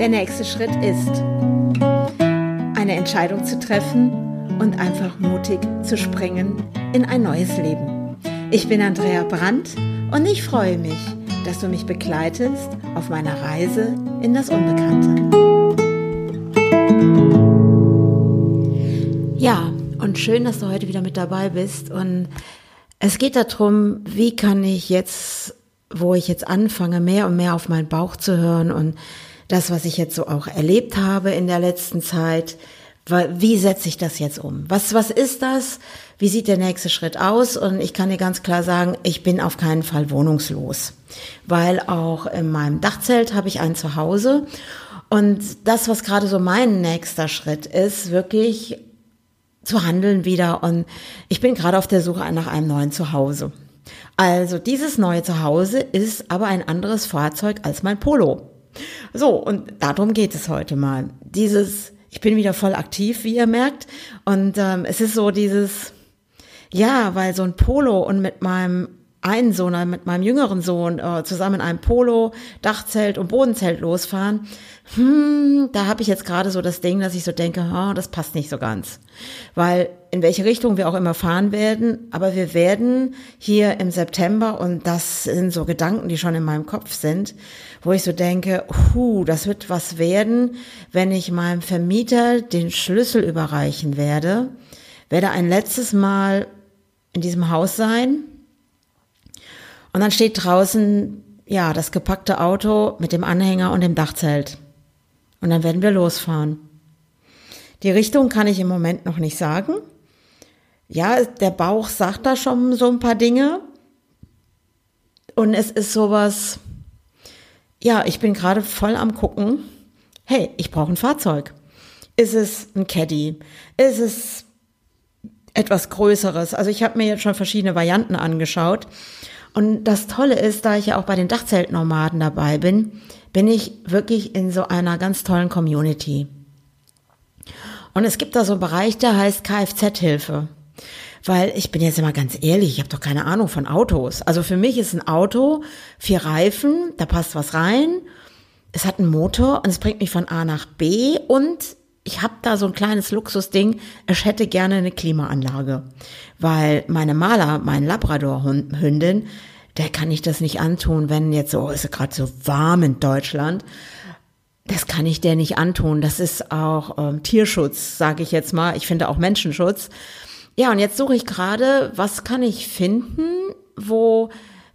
Der nächste Schritt ist, eine Entscheidung zu treffen und einfach mutig zu springen in ein neues Leben. Ich bin Andrea Brandt und ich freue mich, dass du mich begleitest auf meiner Reise in das Unbekannte. Ja, und schön, dass du heute wieder mit dabei bist. Und es geht darum, wie kann ich jetzt, wo ich jetzt anfange, mehr und mehr auf meinen Bauch zu hören und das, was ich jetzt so auch erlebt habe in der letzten Zeit, wie setze ich das jetzt um? Was, was ist das? Wie sieht der nächste Schritt aus? Und ich kann dir ganz klar sagen, ich bin auf keinen Fall wohnungslos, weil auch in meinem Dachzelt habe ich ein Zuhause. Und das, was gerade so mein nächster Schritt ist, wirklich zu handeln wieder. Und ich bin gerade auf der Suche nach einem neuen Zuhause. Also dieses neue Zuhause ist aber ein anderes Fahrzeug als mein Polo. So, und darum geht es heute mal. Dieses ich bin wieder voll aktiv, wie ihr merkt. Und ähm, es ist so dieses, ja, weil so ein Polo und mit meinem einen Sohn, äh, mit meinem jüngeren Sohn äh, zusammen in einem Polo, Dachzelt und Bodenzelt losfahren, hm, da habe ich jetzt gerade so das Ding, dass ich so denke, oh, das passt nicht so ganz. Weil in welche Richtung wir auch immer fahren werden, aber wir werden hier im September, und das sind so Gedanken, die schon in meinem Kopf sind, wo ich so denke, hu, das wird was werden, wenn ich meinem Vermieter den Schlüssel überreichen werde, werde ein letztes Mal in diesem Haus sein. Und dann steht draußen, ja, das gepackte Auto mit dem Anhänger und dem Dachzelt. Und dann werden wir losfahren. Die Richtung kann ich im Moment noch nicht sagen. Ja, der Bauch sagt da schon so ein paar Dinge. Und es ist sowas, ja, ich bin gerade voll am gucken. Hey, ich brauche ein Fahrzeug. Ist es ein Caddy? Ist es etwas Größeres? Also ich habe mir jetzt schon verschiedene Varianten angeschaut. Und das Tolle ist, da ich ja auch bei den Dachzeltnomaden dabei bin, bin ich wirklich in so einer ganz tollen Community. Und es gibt da so einen Bereich, der heißt Kfz-Hilfe. Weil ich bin jetzt immer ganz ehrlich, ich habe doch keine Ahnung von Autos. Also für mich ist ein Auto vier Reifen, da passt was rein, es hat einen Motor und es bringt mich von A nach B und ich habe da so ein kleines Luxusding, ich hätte gerne eine Klimaanlage. Weil meine Maler, mein Labrador-Hündin, der kann ich das nicht antun, wenn jetzt so, ist gerade so warm in Deutschland. Das kann ich der nicht antun. Das ist auch ähm, Tierschutz, sage ich jetzt mal. Ich finde auch Menschenschutz. Ja, und jetzt suche ich gerade, was kann ich finden, wo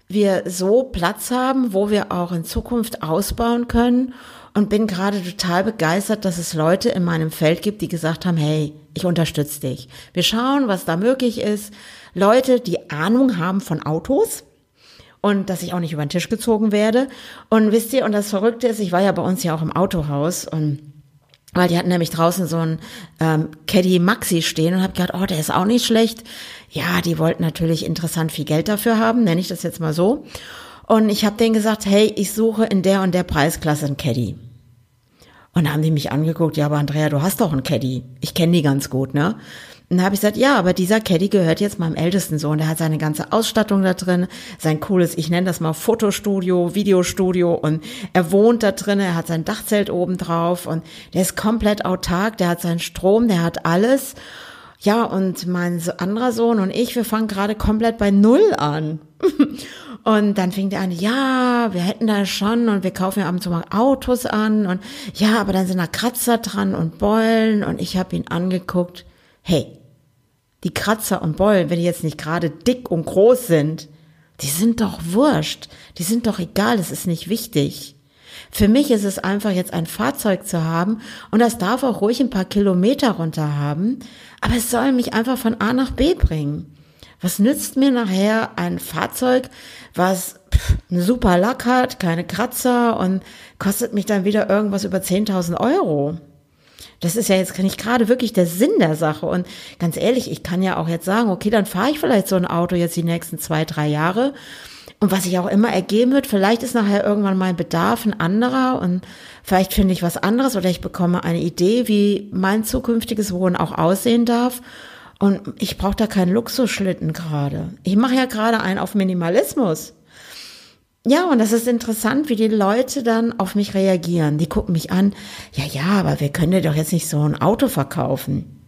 wir so Platz haben, wo wir auch in Zukunft ausbauen können und bin gerade total begeistert, dass es Leute in meinem Feld gibt, die gesagt haben, hey, ich unterstütze dich. Wir schauen, was da möglich ist. Leute, die Ahnung haben von Autos und dass ich auch nicht über den Tisch gezogen werde. Und wisst ihr, und das Verrückte ist, ich war ja bei uns ja auch im Autohaus und weil die hatten nämlich draußen so ein ähm, Caddy Maxi stehen und habe gedacht, oh, der ist auch nicht schlecht. Ja, die wollten natürlich interessant viel Geld dafür haben, nenne ich das jetzt mal so. Und ich habe denen gesagt, hey, ich suche in der und der Preisklasse ein Caddy. Und da haben die mich angeguckt, ja, aber Andrea, du hast doch einen Caddy. Ich kenne die ganz gut, ne? Und da habe ich gesagt, ja, aber dieser Caddy gehört jetzt meinem ältesten Sohn. Der hat seine ganze Ausstattung da drin, sein cooles, ich nenne das mal Fotostudio, Videostudio und er wohnt da drin, er hat sein Dachzelt oben drauf und der ist komplett autark, der hat seinen Strom, der hat alles. Ja, und mein anderer Sohn und ich, wir fangen gerade komplett bei Null an. Und dann fing der an, ja, wir hätten da schon und wir kaufen ja ab und zu mal Autos an und ja, aber dann sind da Kratzer dran und Beulen und ich habe ihn angeguckt hey, die Kratzer und Beulen, wenn die jetzt nicht gerade dick und groß sind, die sind doch wurscht, die sind doch egal, das ist nicht wichtig. Für mich ist es einfach jetzt ein Fahrzeug zu haben und das darf auch ruhig ein paar Kilometer runter haben, aber es soll mich einfach von A nach B bringen. Was nützt mir nachher ein Fahrzeug, was einen super Lack hat, keine Kratzer und kostet mich dann wieder irgendwas über 10.000 Euro? Das ist ja jetzt nicht gerade wirklich der Sinn der Sache. Und ganz ehrlich, ich kann ja auch jetzt sagen, okay, dann fahre ich vielleicht so ein Auto jetzt die nächsten zwei, drei Jahre. Und was sich auch immer ergeben wird, vielleicht ist nachher irgendwann mein Bedarf ein anderer und vielleicht finde ich was anderes oder ich bekomme eine Idee, wie mein zukünftiges Wohnen auch aussehen darf. Und ich brauche da keinen Luxusschlitten gerade. Ich mache ja gerade einen auf Minimalismus. ja, und das ist interessant, wie die Leute dann auf mich reagieren. Die gucken mich an, ja, ja, aber wir können dir doch jetzt nicht so ein Auto verkaufen.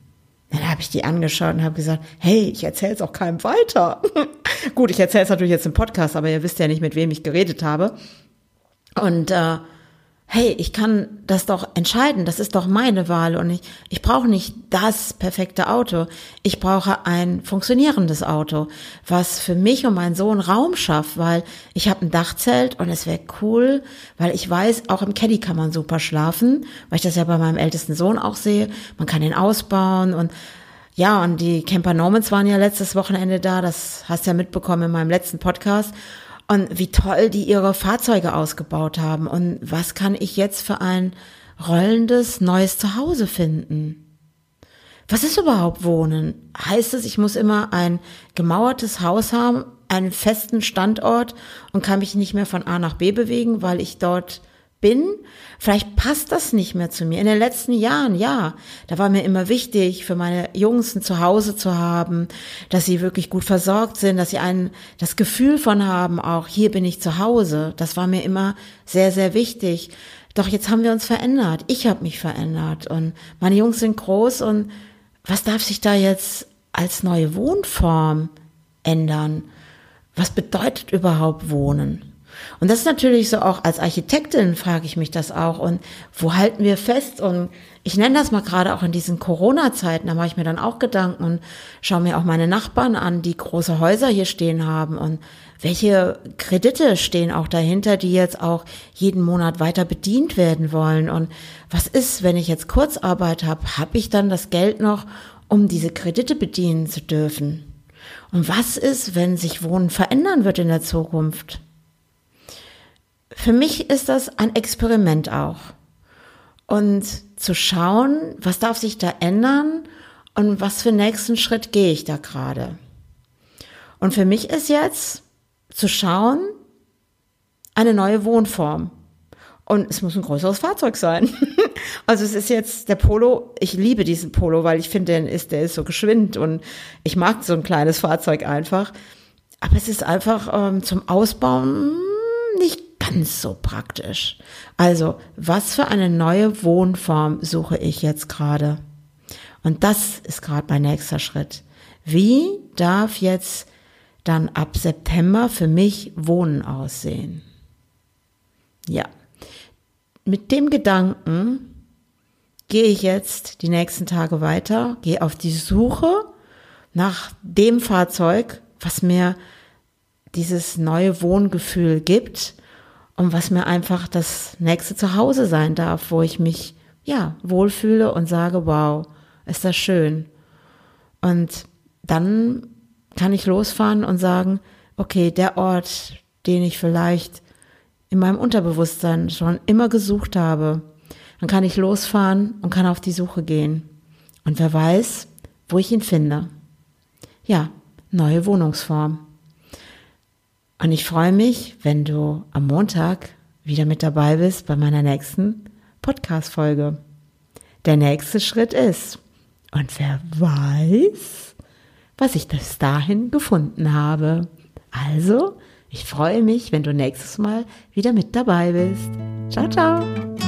Dann habe ich die angeschaut und habe gesagt, hey, ich erzähle es auch keinem weiter. Gut, ich erzähle es natürlich jetzt im Podcast, aber ihr wisst ja nicht, mit wem ich geredet habe. Und äh, hey, ich kann das doch entscheiden, das ist doch meine Wahl und ich, ich brauche nicht das perfekte Auto. Ich brauche ein funktionierendes Auto, was für mich und meinen Sohn Raum schafft, weil ich habe ein Dachzelt und es wäre cool, weil ich weiß, auch im Caddy kann man super schlafen, weil ich das ja bei meinem ältesten Sohn auch sehe. Man kann ihn ausbauen und ja, und die Camper Normans waren ja letztes Wochenende da, das hast du ja mitbekommen in meinem letzten Podcast und wie toll die ihre Fahrzeuge ausgebaut haben und was kann ich jetzt für ein rollendes neues Zuhause finden? Was ist überhaupt Wohnen? Heißt es, ich muss immer ein gemauertes Haus haben, einen festen Standort und kann mich nicht mehr von A nach B bewegen, weil ich dort bin. Vielleicht passt das nicht mehr zu mir. In den letzten Jahren, ja, da war mir immer wichtig, für meine Jungs ein Zuhause zu haben, dass sie wirklich gut versorgt sind, dass sie ein, das Gefühl von haben, auch hier bin ich zu Hause. Das war mir immer sehr, sehr wichtig. Doch jetzt haben wir uns verändert. Ich habe mich verändert und meine Jungs sind groß und was darf sich da jetzt als neue Wohnform ändern? Was bedeutet überhaupt Wohnen? Und das ist natürlich so auch als Architektin frage ich mich das auch. Und wo halten wir fest? Und ich nenne das mal gerade auch in diesen Corona-Zeiten, da mache ich mir dann auch Gedanken und schaue mir auch meine Nachbarn an, die große Häuser hier stehen haben und welche Kredite stehen auch dahinter, die jetzt auch jeden Monat weiter bedient werden wollen. Und was ist, wenn ich jetzt Kurzarbeit habe? Habe ich dann das Geld noch, um diese Kredite bedienen zu dürfen? Und was ist, wenn sich Wohnen verändern wird in der Zukunft? Für mich ist das ein Experiment auch. Und zu schauen, was darf sich da ändern und was für nächsten Schritt gehe ich da gerade. Und für mich ist jetzt zu schauen, eine neue Wohnform. Und es muss ein größeres Fahrzeug sein. also es ist jetzt der Polo. Ich liebe diesen Polo, weil ich finde, der ist, der ist so geschwind und ich mag so ein kleines Fahrzeug einfach. Aber es ist einfach ähm, zum Ausbauen nicht ganz so praktisch. Also, was für eine neue Wohnform suche ich jetzt gerade? Und das ist gerade mein nächster Schritt. Wie darf jetzt dann ab September für mich Wohnen aussehen? Ja, mit dem Gedanken gehe ich jetzt die nächsten Tage weiter, gehe auf die Suche nach dem Fahrzeug, was mir dieses neue Wohngefühl gibt und was mir einfach das nächste Zuhause sein darf, wo ich mich ja wohlfühle und sage, wow, ist das schön. Und dann kann ich losfahren und sagen, okay, der Ort, den ich vielleicht in meinem Unterbewusstsein schon immer gesucht habe, dann kann ich losfahren und kann auf die Suche gehen. Und wer weiß, wo ich ihn finde. Ja, neue Wohnungsform. Und ich freue mich, wenn du am Montag wieder mit dabei bist bei meiner nächsten Podcast-Folge. Der nächste Schritt ist, und wer weiß, was ich bis dahin gefunden habe. Also, ich freue mich, wenn du nächstes Mal wieder mit dabei bist. Ciao, ciao.